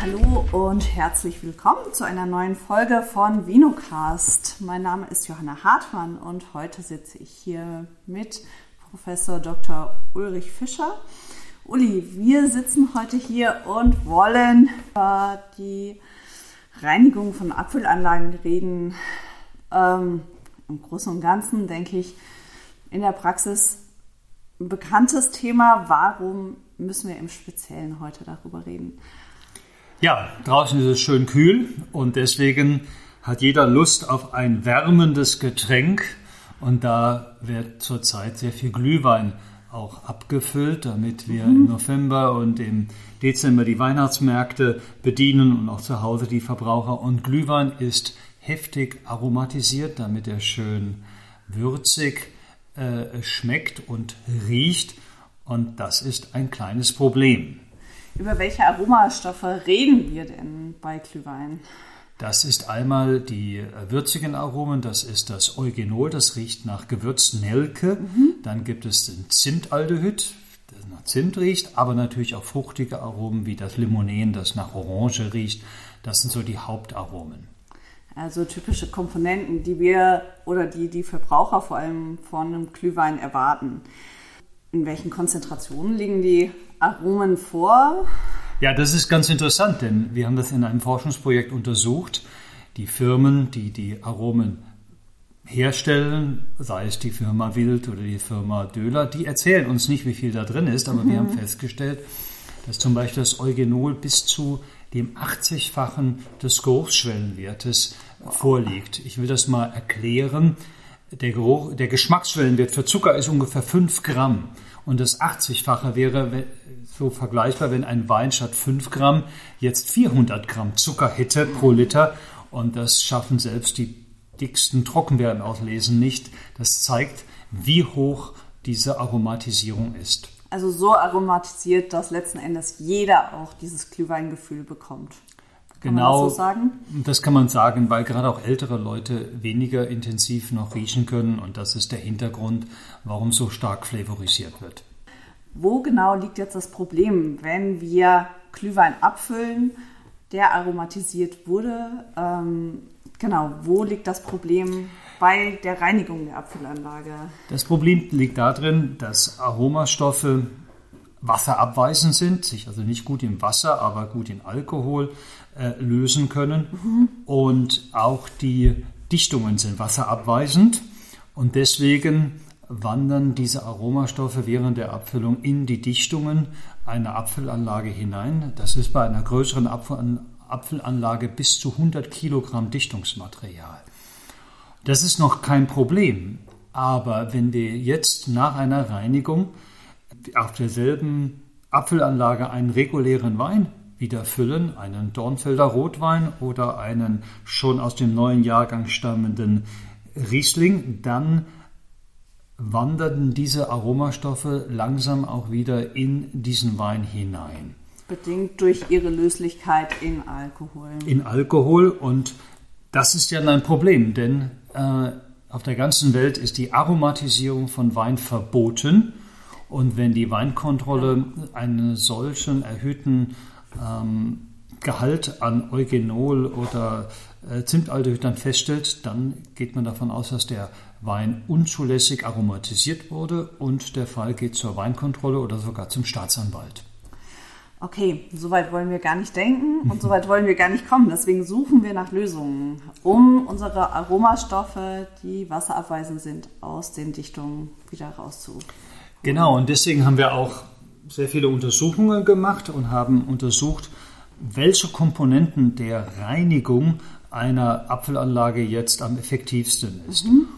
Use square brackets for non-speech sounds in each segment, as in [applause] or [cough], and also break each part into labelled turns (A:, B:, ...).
A: hallo und herzlich willkommen zu einer neuen Folge von Vinocast. Mein Name ist Johanna Hartmann und heute sitze ich hier mit Professor Dr. Ulrich Fischer. Uli, wir sitzen heute hier und wollen über die Reinigung von Abfüllanlagen reden. Ähm, Im Großen und Ganzen denke ich in der Praxis ein bekanntes Thema. Warum müssen wir im Speziellen heute darüber reden?
B: Ja, draußen ist es schön kühl und deswegen hat jeder Lust auf ein wärmendes Getränk. Und da wird zurzeit sehr viel Glühwein auch abgefüllt, damit wir mhm. im November und im Dezember die Weihnachtsmärkte bedienen und auch zu Hause die Verbraucher. Und Glühwein ist heftig aromatisiert, damit er schön würzig äh, schmeckt und riecht. Und das ist ein kleines Problem.
A: Über welche Aromastoffe reden wir denn bei Glühwein?
B: Das ist einmal die würzigen Aromen, das ist das Eugenol, das riecht nach Gewürznelke. Mhm. Dann gibt es den Zimtaldehyd, das nach Zimt riecht, aber natürlich auch fruchtige Aromen wie das Limonen, das nach Orange riecht. Das sind so die Hauptaromen.
A: Also typische Komponenten, die wir oder die die Verbraucher vor allem von einem Glühwein erwarten. In welchen Konzentrationen liegen die Aromen vor?
B: Ja, das ist ganz interessant, denn wir haben das in einem Forschungsprojekt untersucht. Die Firmen, die die Aromen herstellen, sei es die Firma Wild oder die Firma Döhler, die erzählen uns nicht, wie viel da drin ist, aber mhm. wir haben festgestellt, dass zum Beispiel das Eugenol bis zu dem 80-fachen des Geruchsschwellenwertes vorliegt. Ich will das mal erklären. Der, Geruch, der Geschmacksschwellenwert für Zucker ist ungefähr 5 Gramm. Und das 80-fache wäre so vergleichbar, wenn ein Wein statt 5 Gramm jetzt 400 Gramm Zucker hätte pro Liter. Und das schaffen selbst die dicksten Trockenbeeren auslesen nicht. Das zeigt, wie hoch diese Aromatisierung ist.
A: Also so aromatisiert, dass letzten Endes jeder auch dieses Glühweingefühl bekommt.
B: Genau, das so sagen? Das kann man sagen, weil gerade auch ältere Leute weniger intensiv noch riechen können und das ist der Hintergrund, warum so stark flavorisiert wird.
A: Wo genau liegt jetzt das Problem, wenn wir Glühwein abfüllen, der aromatisiert wurde? Ähm, genau, wo liegt das Problem bei der Reinigung der Abfüllanlage?
B: Das Problem liegt darin, dass Aromastoffe wasserabweisend sind, sich also nicht gut im Wasser, aber gut in Alkohol äh, lösen können. Mhm. Und auch die Dichtungen sind wasserabweisend. Und deswegen wandern diese Aromastoffe während der Abfüllung in die Dichtungen einer Abfüllanlage hinein. Das ist bei einer größeren Abfüllanlage bis zu 100 Kilogramm Dichtungsmaterial. Das ist noch kein Problem. Aber wenn wir jetzt nach einer Reinigung auf derselben Apfelanlage einen regulären Wein wieder füllen, einen Dornfelder Rotwein oder einen schon aus dem neuen Jahrgang stammenden Riesling, dann wanderten diese Aromastoffe langsam auch wieder in diesen Wein hinein.
A: Bedingt durch ihre Löslichkeit in Alkohol.
B: In Alkohol und das ist ja ein Problem, denn äh, auf der ganzen Welt ist die Aromatisierung von Wein verboten. Und wenn die Weinkontrolle einen solchen erhöhten ähm, Gehalt an Eugenol oder äh, Zimtaldehyd dann feststellt, dann geht man davon aus, dass der Wein unzulässig aromatisiert wurde und der Fall geht zur Weinkontrolle oder sogar zum Staatsanwalt.
A: Okay, soweit wollen wir gar nicht denken und soweit wollen wir gar nicht kommen. Deswegen suchen wir nach Lösungen, um unsere Aromastoffe, die wasserabweisend sind, aus den Dichtungen wieder rauszuholen.
B: Genau, und deswegen haben wir auch sehr viele Untersuchungen gemacht und haben untersucht, welche Komponenten der Reinigung einer Apfelanlage jetzt am effektivsten ist. Mhm.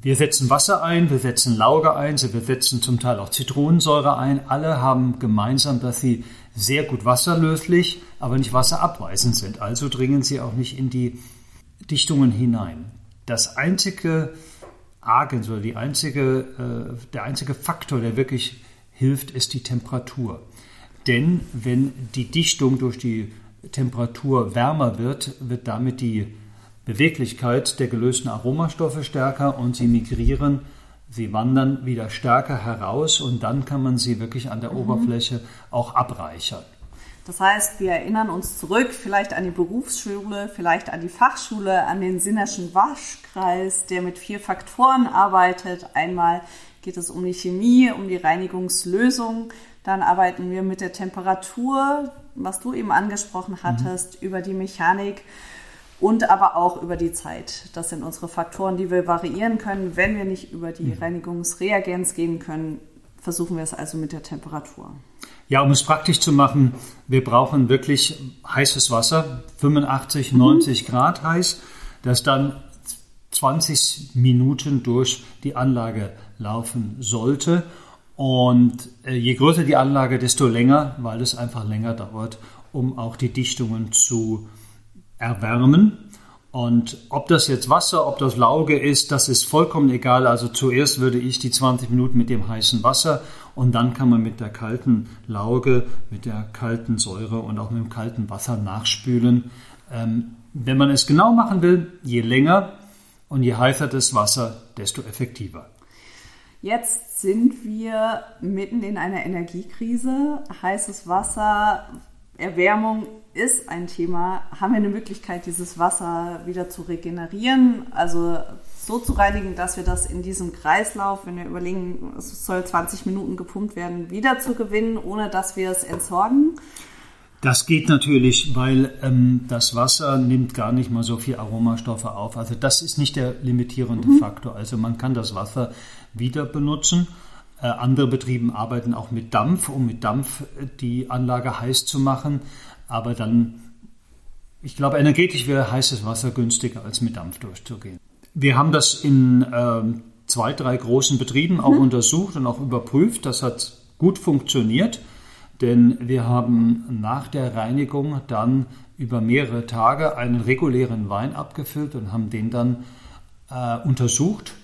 B: Wir setzen Wasser ein, wir setzen Lauge ein, wir setzen zum Teil auch Zitronensäure ein. Alle haben gemeinsam, dass sie sehr gut wasserlöslich, aber nicht wasserabweisend sind. Also dringen sie auch nicht in die Dichtungen hinein. Das einzige Agens oder die einzige, äh, der einzige Faktor, der wirklich hilft, ist die Temperatur. Denn wenn die Dichtung durch die Temperatur wärmer wird, wird damit die Beweglichkeit der gelösten Aromastoffe stärker und sie migrieren, sie wandern wieder stärker heraus und dann kann man sie wirklich an der mhm. Oberfläche auch abreichern.
A: Das heißt, wir erinnern uns zurück, vielleicht an die Berufsschule, vielleicht an die Fachschule, an den Sinnerschen Waschkreis, der mit vier Faktoren arbeitet. Einmal geht es um die Chemie, um die Reinigungslösung. Dann arbeiten wir mit der Temperatur, was du eben angesprochen hattest, mhm. über die Mechanik und aber auch über die Zeit. Das sind unsere Faktoren, die wir variieren können. Wenn wir nicht über die mhm. Reinigungsreagenz gehen können, versuchen wir es also mit der Temperatur.
B: Ja, um es praktisch zu machen, wir brauchen wirklich heißes Wasser, 85, 90 mhm. Grad heiß, das dann 20 Minuten durch die Anlage laufen sollte. Und äh, je größer die Anlage, desto länger, weil es einfach länger dauert, um auch die Dichtungen zu erwärmen. Und ob das jetzt Wasser, ob das Lauge ist, das ist vollkommen egal. Also zuerst würde ich die 20 Minuten mit dem heißen Wasser und dann kann man mit der kalten Lauge, mit der kalten Säure und auch mit dem kalten Wasser nachspülen. Ähm, wenn man es genau machen will, je länger und je heißer das Wasser, desto effektiver.
A: Jetzt sind wir mitten in einer Energiekrise. Heißes Wasser Erwärmung ist ein Thema. Haben wir eine Möglichkeit, dieses Wasser wieder zu regenerieren? Also so zu reinigen, dass wir das in diesem Kreislauf, wenn wir überlegen, es soll 20 Minuten gepumpt werden, wieder zu gewinnen, ohne dass wir es entsorgen?
B: Das geht natürlich, weil ähm, das Wasser nimmt gar nicht mal so viel Aromastoffe auf. Also das ist nicht der limitierende mhm. Faktor. Also man kann das Wasser wieder benutzen. Äh, andere Betriebe arbeiten auch mit Dampf, um mit Dampf äh, die Anlage heiß zu machen. Aber dann, ich glaube, energetisch wäre heißes Wasser günstiger, als mit Dampf durchzugehen. Wir haben das in äh, zwei, drei großen Betrieben auch mhm. untersucht und auch überprüft. Das hat gut funktioniert, denn wir haben nach der Reinigung dann über mehrere Tage einen regulären Wein abgefüllt und haben den dann äh, untersucht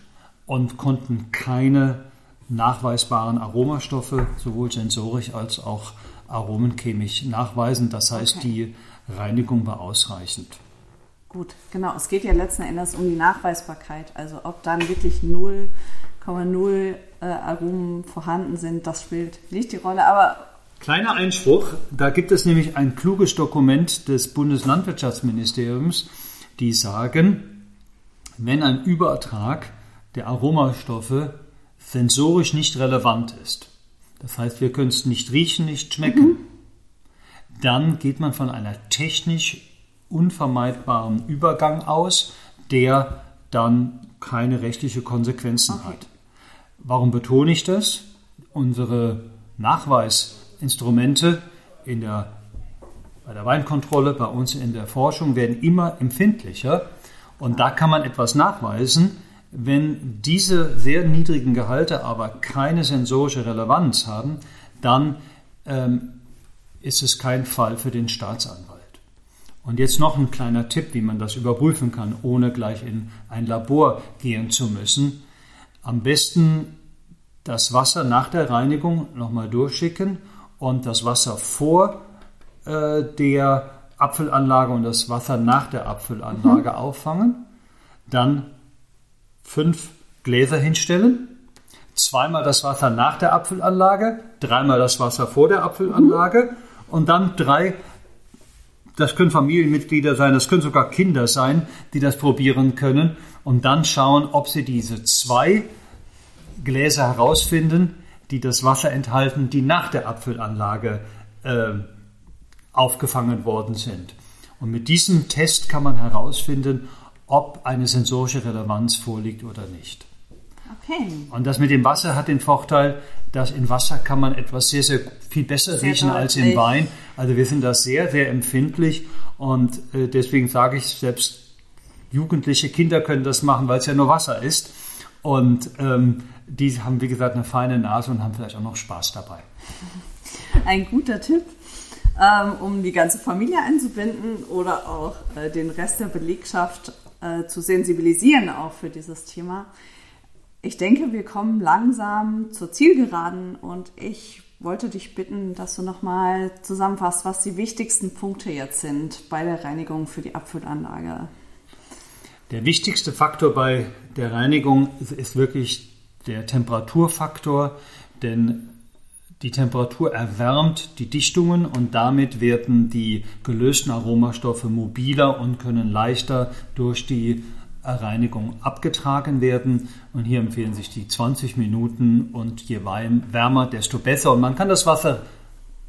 B: und konnten keine nachweisbaren Aromastoffe, sowohl sensorisch als auch aromenchemisch nachweisen. Das heißt, okay. die Reinigung war ausreichend.
A: Gut, genau. Es geht ja letzten Endes um die Nachweisbarkeit. Also ob dann wirklich 0,0 äh, Aromen vorhanden sind, das spielt nicht die Rolle. Aber
B: Kleiner Einspruch, da gibt es nämlich ein kluges Dokument des Bundeslandwirtschaftsministeriums, die sagen, wenn ein Übertrag der Aromastoffe sensorisch nicht relevant ist, das heißt, wir können es nicht riechen, nicht schmecken, mhm. dann geht man von einer technisch unvermeidbaren Übergang aus, der dann keine rechtliche Konsequenzen okay. hat. Warum betone ich das? Unsere Nachweisinstrumente in der, bei der Weinkontrolle, bei uns in der Forschung werden immer empfindlicher und da kann man etwas nachweisen, wenn diese sehr niedrigen Gehalte aber keine sensorische Relevanz haben, dann ähm, ist es kein Fall für den Staatsanwalt. Und jetzt noch ein kleiner Tipp, wie man das überprüfen kann, ohne gleich in ein Labor gehen zu müssen. Am besten das Wasser nach der Reinigung nochmal durchschicken und das Wasser vor äh, der Apfelanlage und das Wasser nach der Apfelanlage mhm. auffangen. Dann fünf Gläser hinstellen, zweimal das Wasser nach der Apfelanlage, dreimal das Wasser vor der Apfelanlage mhm. und dann drei, das können Familienmitglieder sein, das können sogar Kinder sein, die das probieren können und dann schauen, ob sie diese zwei Gläser herausfinden, die das Wasser enthalten, die nach der Apfelanlage äh, aufgefangen worden sind. Und mit diesem Test kann man herausfinden, ob eine sensorische Relevanz vorliegt oder nicht. Okay. Und das mit dem Wasser hat den Vorteil, dass in Wasser kann man etwas sehr, sehr viel besser sehr riechen deutlich. als im Wein. Also wir sind da sehr, sehr empfindlich und äh, deswegen sage ich, selbst jugendliche Kinder können das machen, weil es ja nur Wasser ist. Und ähm, die haben, wie gesagt, eine feine Nase und haben vielleicht auch noch Spaß dabei. [laughs]
A: Ein guter Tipp, ähm, um die ganze Familie einzubinden oder auch äh, den Rest der Belegschaft äh, zu sensibilisieren auch für dieses Thema. Ich denke, wir kommen langsam zur Zielgeraden und ich wollte dich bitten, dass du nochmal zusammenfasst, was die wichtigsten Punkte jetzt sind bei der Reinigung für die Abfüllanlage.
B: Der wichtigste Faktor bei der Reinigung ist wirklich der Temperaturfaktor, denn Die Temperatur erwärmt die Dichtungen und damit werden die gelösten Aromastoffe mobiler und können leichter durch die Reinigung abgetragen werden. Und hier empfehlen sich die 20 Minuten und je wärmer, desto besser. Und man kann das Wasser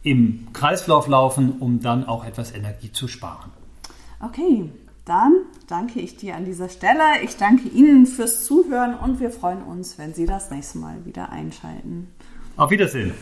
B: im Kreislauf laufen, um dann auch etwas Energie zu sparen.
A: Okay, dann danke ich dir an dieser Stelle. Ich danke Ihnen fürs Zuhören und wir freuen uns, wenn Sie das nächste Mal wieder einschalten.
B: Auf Wiedersehen.